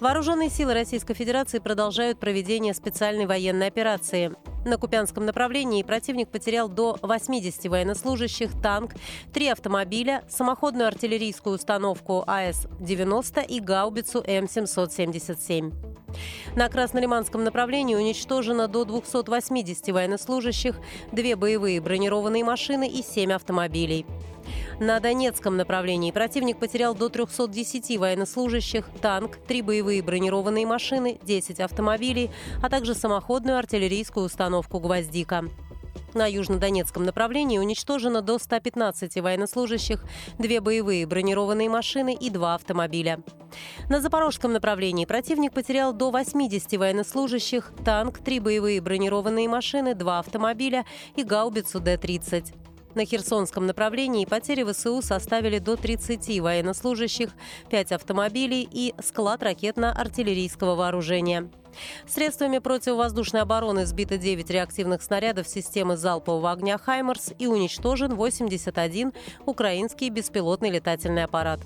Вооруженные силы Российской Федерации продолжают проведение специальной военной операции. На Купянском направлении противник потерял до 80 военнослужащих, танк, три автомобиля, самоходную артиллерийскую установку АС-90 и гаубицу М777. На Краснолиманском направлении уничтожено до 280 военнослужащих, две боевые бронированные машины и семь автомобилей. На Донецком направлении противник потерял до 310 военнослужащих, танк, три боевые бронированные машины, 10 автомобилей, а также самоходную артиллерийскую установку «Гвоздика». На южнодонецком направлении уничтожено до 115 военнослужащих, две боевые бронированные машины и два автомобиля. На запорожском направлении противник потерял до 80 военнослужащих, танк, три боевые бронированные машины, два автомобиля и гаубицу Д-30. На Херсонском направлении потери ВСУ составили до 30 военнослужащих, 5 автомобилей и склад ракетно-артиллерийского вооружения. Средствами противовоздушной обороны сбито 9 реактивных снарядов системы залпового огня «Хаймерс» и уничтожен 81 украинский беспилотный летательный аппарат.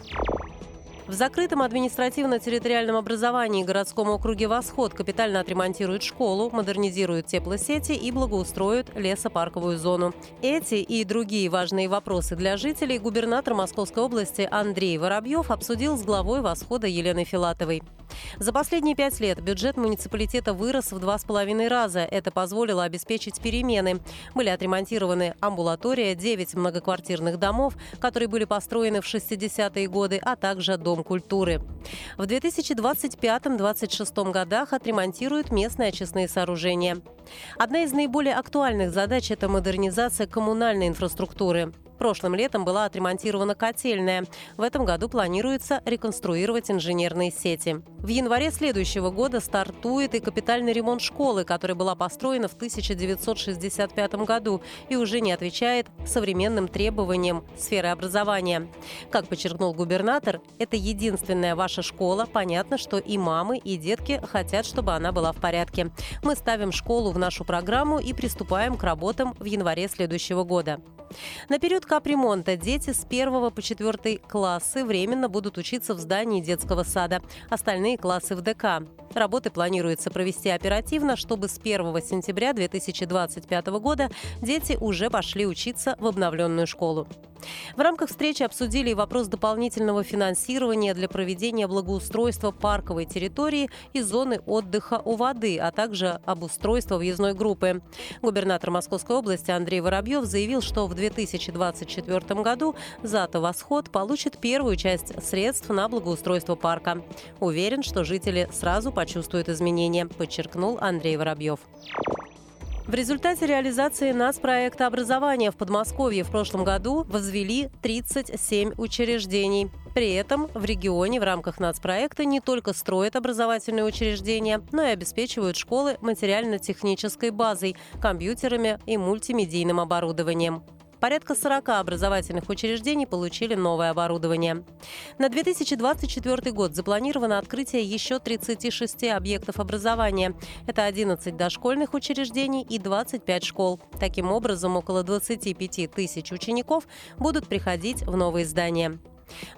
В закрытом административно-территориальном образовании городском округе «Восход» капитально отремонтируют школу, модернизируют теплосети и благоустроят лесопарковую зону. Эти и другие важные вопросы для жителей губернатор Московской области Андрей Воробьев обсудил с главой «Восхода» Еленой Филатовой. За последние пять лет бюджет муниципалитета вырос в два с половиной раза. Это позволило обеспечить перемены. Были отремонтированы амбулатория, 9 многоквартирных домов, которые были построены в 60-е годы, а также Дом культуры. В 2025-2026 годах отремонтируют местные очистные сооружения. Одна из наиболее актуальных задач – это модернизация коммунальной инфраструктуры. Прошлым летом была отремонтирована котельная. В этом году планируется реконструировать инженерные сети. В январе следующего года стартует и капитальный ремонт школы, которая была построена в 1965 году и уже не отвечает современным требованиям сферы образования. Как подчеркнул губернатор, это единственная ваша школа. Понятно, что и мамы, и детки хотят, чтобы она была в порядке. Мы ставим школу в нашу программу и приступаем к работам в январе следующего года. На период капремонта дети с 1 по 4 классы временно будут учиться в здании детского сада, остальные классы в ДК. Работы планируется провести оперативно, чтобы с 1 сентября 2025 года дети уже пошли учиться в обновленную школу. В рамках встречи обсудили и вопрос дополнительного финансирования для проведения благоустройства парковой территории и зоны отдыха у воды, а также обустройства въездной группы. Губернатор Московской области Андрей Воробьев заявил, что в 2024 году ЗАТО «Восход» получит первую часть средств на благоустройство парка. Уверен, что жители сразу почувствуют изменения, подчеркнул Андрей Воробьев. В результате реализации нас проекта образования в Подмосковье в прошлом году возвели 37 учреждений. При этом в регионе в рамках нацпроекта не только строят образовательные учреждения, но и обеспечивают школы материально-технической базой, компьютерами и мультимедийным оборудованием. Порядка 40 образовательных учреждений получили новое оборудование. На 2024 год запланировано открытие еще 36 объектов образования. Это 11 дошкольных учреждений и 25 школ. Таким образом, около 25 тысяч учеников будут приходить в новые здания.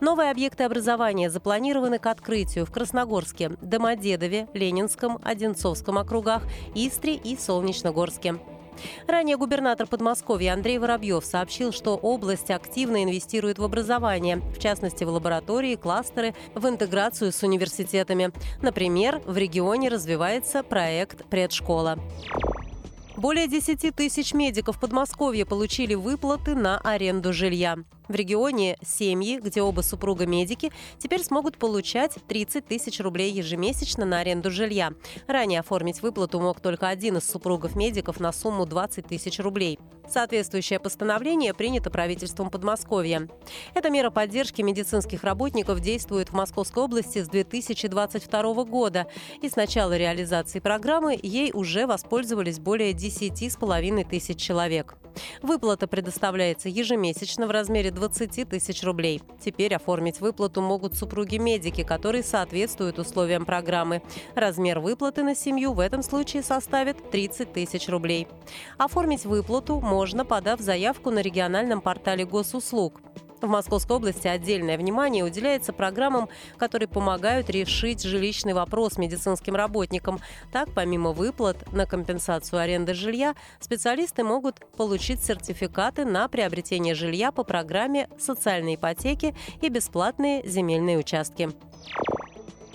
Новые объекты образования запланированы к открытию в Красногорске, Домодедове, Ленинском, Одинцовском округах, Истре и Солнечногорске. Ранее губернатор Подмосковья Андрей Воробьев сообщил, что область активно инвестирует в образование, в частности в лаборатории, кластеры, в интеграцию с университетами. Например, в регионе развивается проект «Предшкола». Более 10 тысяч медиков Подмосковья получили выплаты на аренду жилья. В регионе семьи, где оба супруга медики, теперь смогут получать 30 тысяч рублей ежемесячно на аренду жилья. Ранее оформить выплату мог только один из супругов медиков на сумму 20 тысяч рублей. Соответствующее постановление принято правительством Подмосковья. Эта мера поддержки медицинских работников действует в Московской области с 2022 года. И с начала реализации программы ей уже воспользовались более 10 10,5 тысяч человек. Выплата предоставляется ежемесячно в размере 20 тысяч рублей. Теперь оформить выплату могут супруги-медики, которые соответствуют условиям программы. Размер выплаты на семью в этом случае составит 30 тысяч рублей. Оформить выплату можно, подав заявку на региональном портале госуслуг. В Московской области отдельное внимание уделяется программам, которые помогают решить жилищный вопрос медицинским работникам. Так, помимо выплат на компенсацию аренды жилья, специалисты могут получить сертификаты на приобретение жилья по программе социальной ипотеки и бесплатные земельные участки.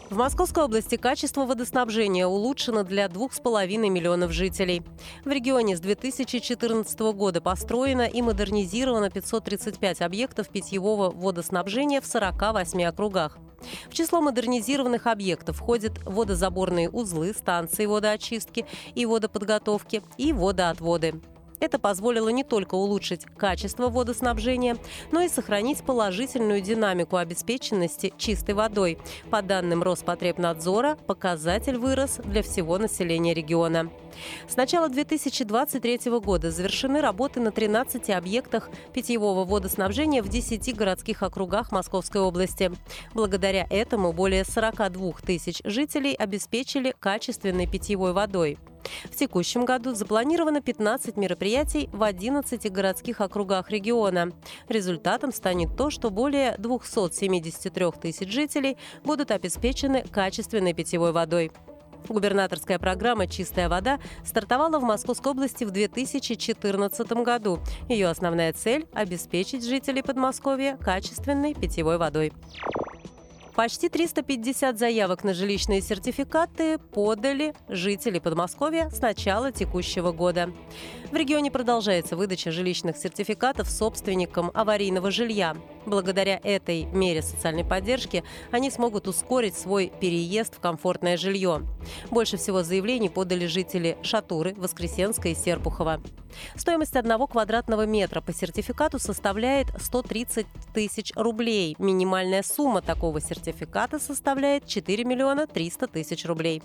В Московской области качество водоснабжения улучшено для 2,5 миллионов жителей. В регионе с 2014 года построено и модернизировано 535 объектов питьевого водоснабжения в 48 округах. В число модернизированных объектов входят водозаборные узлы, станции водоочистки и водоподготовки и водоотводы. Это позволило не только улучшить качество водоснабжения, но и сохранить положительную динамику обеспеченности чистой водой. По данным Роспотребнадзора, показатель вырос для всего населения региона. С начала 2023 года завершены работы на 13 объектах питьевого водоснабжения в 10 городских округах Московской области. Благодаря этому более 42 тысяч жителей обеспечили качественной питьевой водой. В текущем году запланировано 15 мероприятий в 11 городских округах региона. Результатом станет то, что более 273 тысяч жителей будут обеспечены качественной питьевой водой. Губернаторская программа «Чистая вода» стартовала в Московской области в 2014 году. Ее основная цель – обеспечить жителей Подмосковья качественной питьевой водой. Почти 350 заявок на жилищные сертификаты подали жители Подмосковья с начала текущего года. В регионе продолжается выдача жилищных сертификатов собственникам аварийного жилья. Благодаря этой мере социальной поддержки они смогут ускорить свой переезд в комфортное жилье. Больше всего заявлений подали жители Шатуры, Воскресенска и Серпухова. Стоимость одного квадратного метра по сертификату составляет 130 тысяч рублей. Минимальная сумма такого сертификата составляет 4 миллиона 300 тысяч рублей.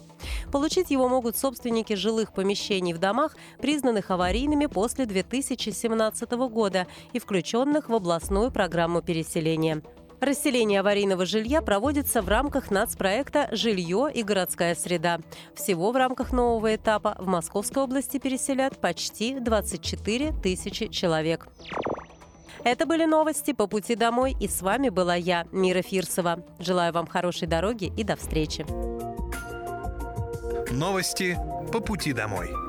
Получить его могут собственники жилых помещений в домах, признанных аварийными после 2017 года и включенных в областную программу переселения. Расселение аварийного жилья проводится в рамках нацпроекта «Жилье и городская среда». Всего в рамках нового этапа в Московской области переселят почти 24 тысячи человек. Это были новости по пути домой, и с вами была я, Мира Фирсова. Желаю вам хорошей дороги и до встречи. Новости по пути домой.